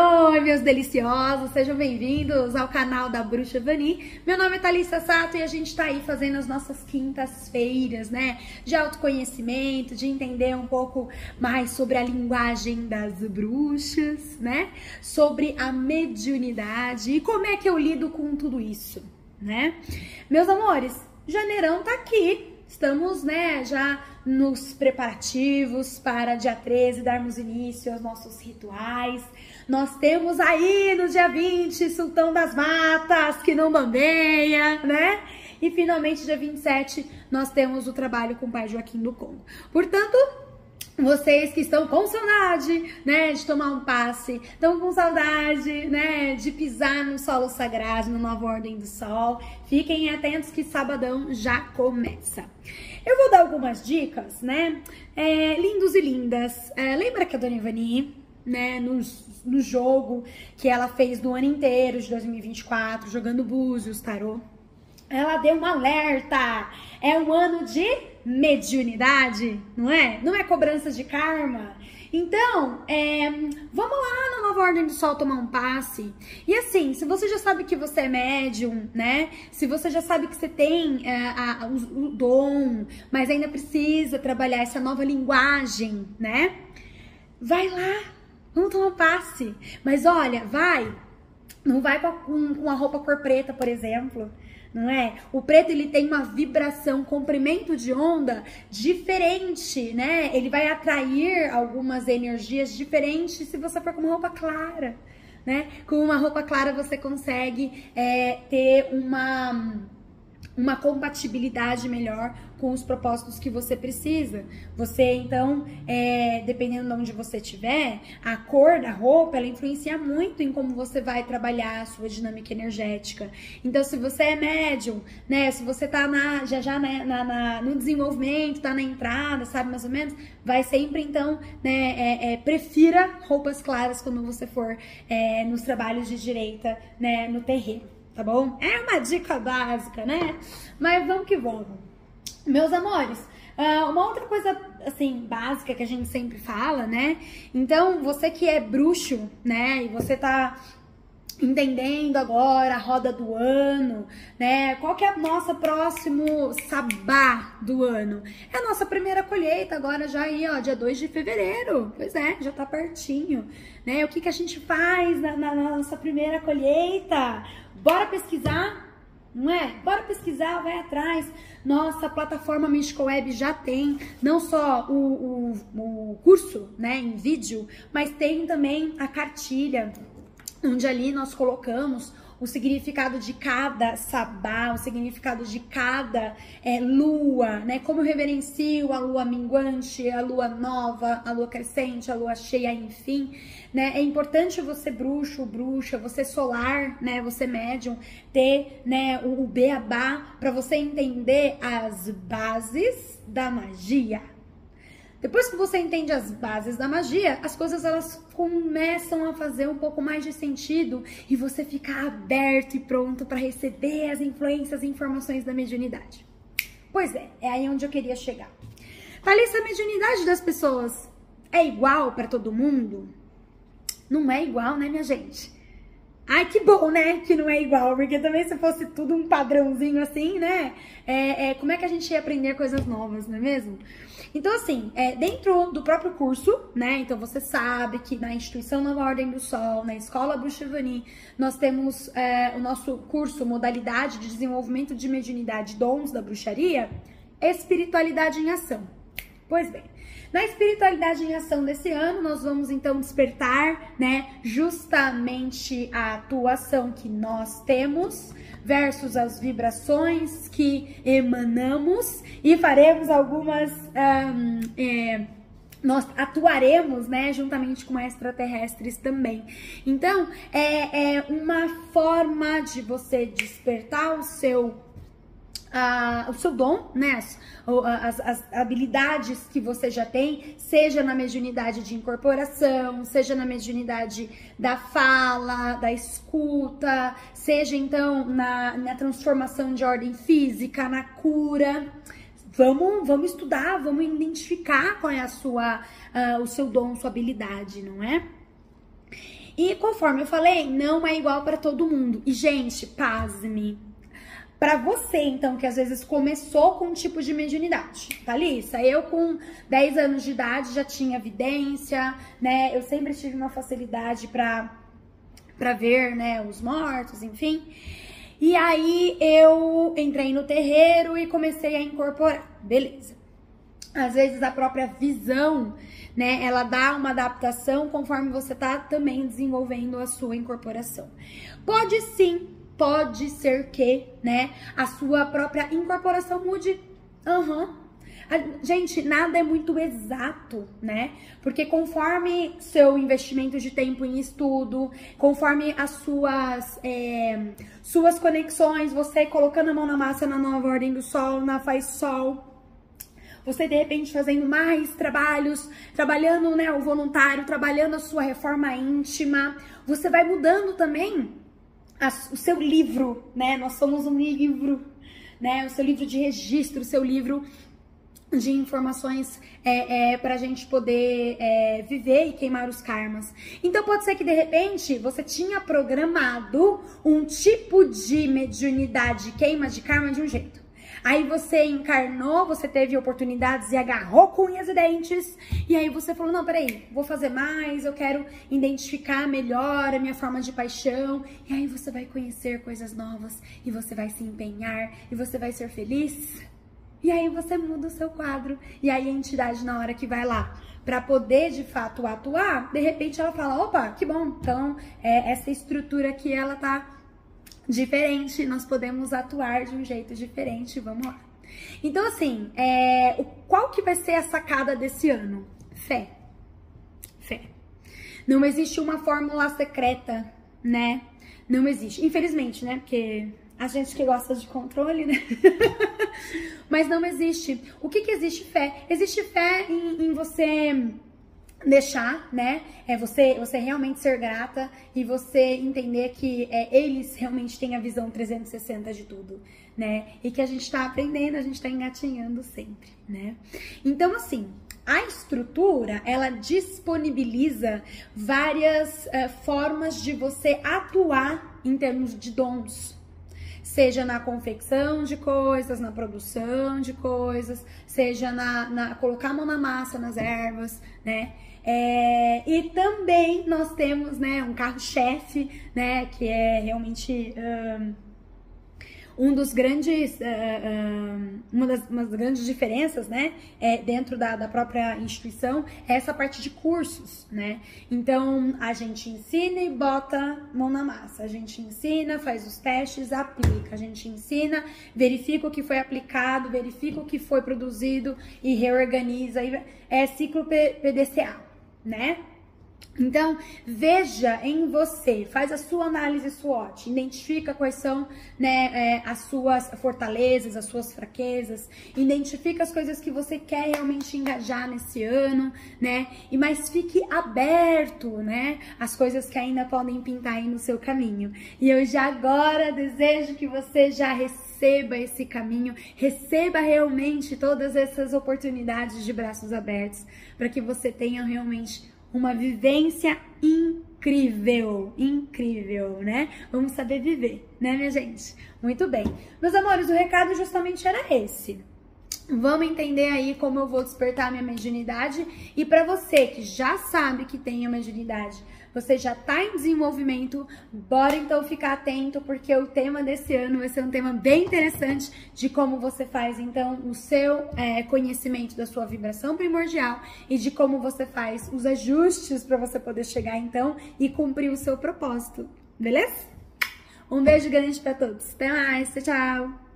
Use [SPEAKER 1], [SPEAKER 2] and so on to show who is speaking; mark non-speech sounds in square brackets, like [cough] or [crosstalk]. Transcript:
[SPEAKER 1] Oi, meus deliciosos, sejam bem-vindos ao canal da Bruxa Vani. Meu nome é Thalissa Sato e a gente tá aí fazendo as nossas quintas-feiras, né? De autoconhecimento, de entender um pouco mais sobre a linguagem das bruxas, né? Sobre a mediunidade e como é que eu lido com tudo isso, né? Meus amores, janeirão tá aqui, Estamos, né, já nos preparativos para dia 13 darmos início aos nossos rituais. Nós temos aí no dia 20 Sultão das Matas, que não bambeia, né? E finalmente, dia 27, nós temos o trabalho com o pai Joaquim do Congo. Portanto, vocês que estão com saudade, né, de tomar um passe, estão com saudade, né, de pisar no solo sagrado, na nova ordem do sol, fiquem atentos que sabadão já começa. Eu vou dar algumas dicas, né, é, lindos e lindas. É, lembra que a Dona Ivani, né, no, no jogo que ela fez no ano inteiro de 2024, jogando búzios, tarô, ela deu um alerta. É um ano de mediunidade, não é? Não é cobrança de karma. Então, é, vamos lá na Nova Ordem do Sol tomar um passe. E assim, se você já sabe que você é médium, né? Se você já sabe que você tem é, a, o, o dom, mas ainda precisa trabalhar essa nova linguagem, né? Vai lá, tomar um passe. Mas olha, vai, não vai com, com a roupa cor preta, por exemplo não é? O preto ele tem uma vibração, comprimento de onda diferente, né? Ele vai atrair algumas energias diferentes se você for com uma roupa clara, né? Com uma roupa clara você consegue é, ter uma uma compatibilidade melhor com os propósitos que você precisa. Você, então, é, dependendo de onde você estiver, a cor da roupa, ela influencia muito em como você vai trabalhar a sua dinâmica energética. Então, se você é médium, né, se você tá na, já já né, na, na, no desenvolvimento, tá na entrada, sabe, mais ou menos, vai sempre, então, né, é, é, prefira roupas claras quando você for é, nos trabalhos de direita, né, no terreno tá bom? É uma dica básica, né? Mas vamos que vamos. Meus amores, uh, uma outra coisa, assim, básica que a gente sempre fala, né? Então, você que é bruxo, né? E você tá entendendo agora a roda do ano, né? Qual que é o nosso próximo sabá do ano? É a nossa primeira colheita agora já aí, ó, dia 2 de fevereiro. Pois é, já tá pertinho, né? O que que a gente faz na, na, nossa primeira colheita? Bora pesquisar? Não é? Bora pesquisar, vai atrás. Nossa plataforma Místico Web já tem não só o, o, o curso né, em vídeo, mas tem também a cartilha onde ali nós colocamos o significado de cada sabá, o significado de cada é, lua, né? Como eu reverencio a lua minguante, a lua nova, a lua crescente, a lua cheia, enfim, né? É importante você bruxo, bruxa, você solar, né? Você médium, ter, né, o, o beabá para você entender as bases da magia. Depois que você entende as bases da magia, as coisas elas começam a fazer um pouco mais de sentido e você fica aberto e pronto para receber as influências e informações da mediunidade. Pois é, é aí onde eu queria chegar. Thalissa, a mediunidade das pessoas é igual para todo mundo? Não é igual, né, minha gente? Ai, que bom, né? Que não é igual, porque também se fosse tudo um padrãozinho assim, né? É, é, como é que a gente ia aprender coisas novas, não é mesmo? Então, assim, é, dentro do próprio curso, né? Então, você sabe que na Instituição Nova Ordem do Sol, na Escola Bruxevani, nós temos é, o nosso curso, modalidade de desenvolvimento de mediunidade, dons da bruxaria, espiritualidade em ação. Pois bem, na espiritualidade em ação desse ano, nós vamos então despertar, né, justamente a atuação que nós temos versus as vibrações que emanamos e faremos algumas um, é, nós atuaremos, né, juntamente com extraterrestres também. Então, é, é uma forma de você despertar o seu o seu dom, né? As, as, habilidades que você já tem, seja na mediunidade de incorporação, seja na mediunidade da fala, da escuta, seja então na, na transformação de ordem física, na cura. Vamos, vamos estudar, vamos identificar qual é a sua, uh, o seu dom, sua habilidade, não é? E conforme eu falei, não é igual para todo mundo. E gente, pasme. Para você, então, que às vezes começou com um tipo de mediunidade, Thalissa, eu com 10 anos de idade já tinha evidência, né? Eu sempre tive uma facilidade para para ver, né, os mortos, enfim. E aí eu entrei no terreiro e comecei a incorporar. Beleza. Às vezes a própria visão, né, ela dá uma adaptação conforme você tá também desenvolvendo a sua incorporação. Pode sim, pode ser que, né, a sua própria incorporação mude. Aham. Uhum. Gente, nada é muito exato, né? Porque conforme seu investimento de tempo em estudo, conforme as suas, é, suas conexões, você colocando a mão na massa na nova ordem do sol, na faz sol, você de repente fazendo mais trabalhos, trabalhando né, o voluntário, trabalhando a sua reforma íntima, você vai mudando também a, o seu livro, né? Nós somos um livro, né? O seu livro de registro, o seu livro de informações é, é, para a gente poder é, viver e queimar os karmas. Então pode ser que de repente você tinha programado um tipo de mediunidade, queima de karma de um jeito. Aí você encarnou, você teve oportunidades e agarrou com unhas e dentes. E aí você falou: não, peraí, vou fazer mais, eu quero identificar melhor a minha forma de paixão. E aí você vai conhecer coisas novas e você vai se empenhar e você vai ser feliz. E aí você muda o seu quadro. E aí a entidade, na hora que vai lá para poder de fato atuar, de repente ela fala: opa, que bom, então é, essa estrutura aqui ela tá diferente, nós podemos atuar de um jeito diferente, vamos lá. Então, assim, é, o, qual que vai ser a sacada desse ano? Fé. Fé. Não existe uma fórmula secreta, né? Não existe. Infelizmente, né? Porque a gente que gosta de controle, né? [laughs] Mas não existe. O que, que existe fé? Existe fé em, em você deixar, né? É você, você realmente ser grata e você entender que é, eles realmente têm a visão 360 de tudo, né? E que a gente tá aprendendo, a gente tá engatinhando sempre, né? Então, assim, a estrutura, ela disponibiliza várias uh, formas de você atuar em termos de dons, seja na confecção de coisas, na produção de coisas, seja na, na colocar a mão na massa, nas ervas, né? É, e também nós temos, né, um carro-chefe, né, que é realmente um, um dos grandes, uh, uma, das, uma das grandes diferenças, né, é, dentro da, da própria instituição é essa parte de cursos, né. Então a gente ensina e bota mão na massa, a gente ensina, faz os testes, aplica, a gente ensina, verifica o que foi aplicado, verifica o que foi produzido e reorganiza. É ciclo PDCA, né? Então, veja em você, faz a sua análise SWOT, identifica quais são né, é, as suas fortalezas, as suas fraquezas, identifica as coisas que você quer realmente engajar nesse ano, né? E mas fique aberto, né? As coisas que ainda podem pintar aí no seu caminho. E eu já agora desejo que você já receba esse caminho, receba realmente todas essas oportunidades de braços abertos, para que você tenha realmente uma vivência incrível, incrível, né? Vamos saber viver, né, minha gente? Muito bem. Meus amores, o recado justamente era esse. Vamos entender aí como eu vou despertar minha mediunidade. E para você que já sabe que tem a mediunidade, você já está em desenvolvimento, bora então ficar atento, porque o tema desse ano vai ser um tema bem interessante de como você faz então o seu é, conhecimento da sua vibração primordial e de como você faz os ajustes para você poder chegar então e cumprir o seu propósito, beleza? Um beijo grande para todos. Até mais, tchau, tchau.